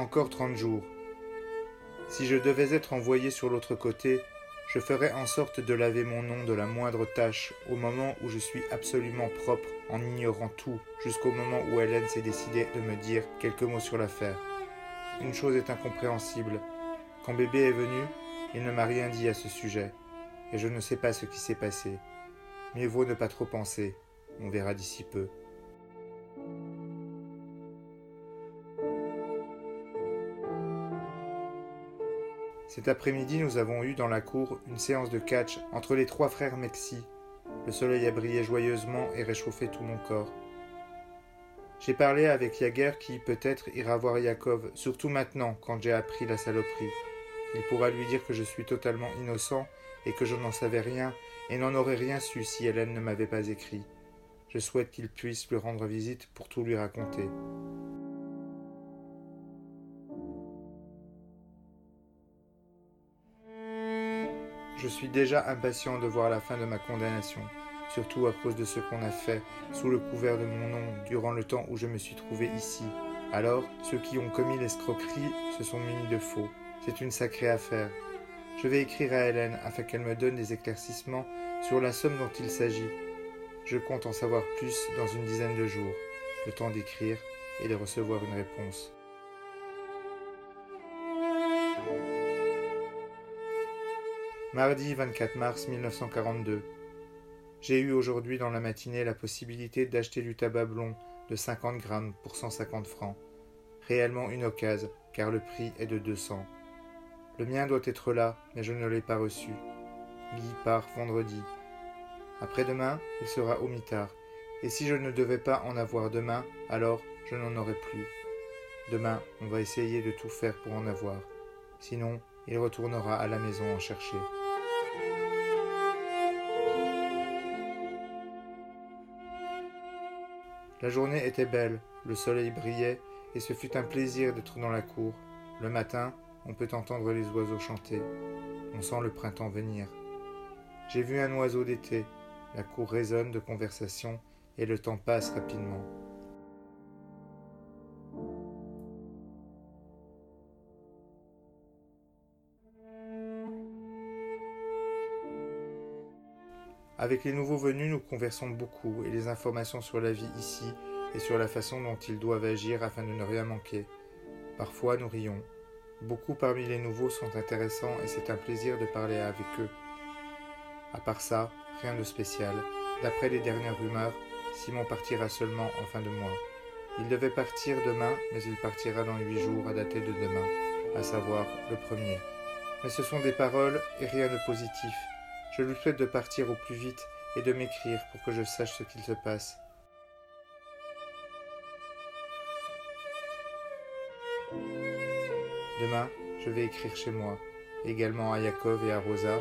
Encore trente jours. Si je devais être envoyé sur l'autre côté, je ferais en sorte de laver mon nom de la moindre tâche au moment où je suis absolument propre en ignorant tout jusqu'au moment où Hélène s'est décidée de me dire quelques mots sur l'affaire. Une chose est incompréhensible. Quand bébé est venu, il ne m'a rien dit à ce sujet, et je ne sais pas ce qui s'est passé. Mieux vaut ne pas trop penser, on verra d'ici peu. Cet après-midi, nous avons eu dans la cour une séance de catch entre les trois frères Mexi. Le soleil a brillé joyeusement et réchauffé tout mon corps. J'ai parlé avec Yager qui, peut-être, ira voir Yakov, surtout maintenant, quand j'ai appris la saloperie. Il pourra lui dire que je suis totalement innocent et que je n'en savais rien et n'en aurais rien su si Hélène ne m'avait pas écrit. Je souhaite qu'il puisse lui rendre visite pour tout lui raconter. Je suis déjà impatient de voir la fin de ma condamnation, surtout à cause de ce qu'on a fait sous le couvert de mon nom durant le temps où je me suis trouvé ici. Alors, ceux qui ont commis l'escroquerie se sont munis de faux. C'est une sacrée affaire. Je vais écrire à Hélène afin qu'elle me donne des éclaircissements sur la somme dont il s'agit. Je compte en savoir plus dans une dizaine de jours, le temps d'écrire et de recevoir une réponse. Mardi 24 mars 1942. J'ai eu aujourd'hui dans la matinée la possibilité d'acheter du tabac blond de 50 grammes pour 150 francs. Réellement une occasion, car le prix est de 200. Le mien doit être là, mais je ne l'ai pas reçu. Guy part vendredi. Après-demain, il sera au mitard. Et si je ne devais pas en avoir demain, alors je n'en aurai plus. Demain, on va essayer de tout faire pour en avoir. Sinon, il retournera à la maison en chercher. La journée était belle, le soleil brillait, et ce fut un plaisir d'être dans la cour. Le matin, on peut entendre les oiseaux chanter. On sent le printemps venir. J'ai vu un oiseau d'été. La cour résonne de conversation et le temps passe rapidement. Avec les nouveaux venus, nous conversons beaucoup et les informations sur la vie ici et sur la façon dont ils doivent agir afin de ne rien manquer. Parfois, nous rions. Beaucoup parmi les nouveaux sont intéressants et c'est un plaisir de parler avec eux. À part ça, rien de spécial. D'après les dernières rumeurs, Simon partira seulement en fin de mois. Il devait partir demain, mais il partira dans huit jours à dater de demain, à savoir le premier. Mais ce sont des paroles et rien de positif. Je lui souhaite de partir au plus vite et de m'écrire pour que je sache ce qu'il se passe. Demain, je vais écrire chez moi, également à Yakov et à Rosa,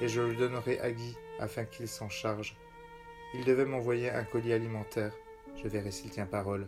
et je le donnerai à Guy afin qu'il s'en charge. Il devait m'envoyer un colis alimentaire. Je verrai s'il tient parole.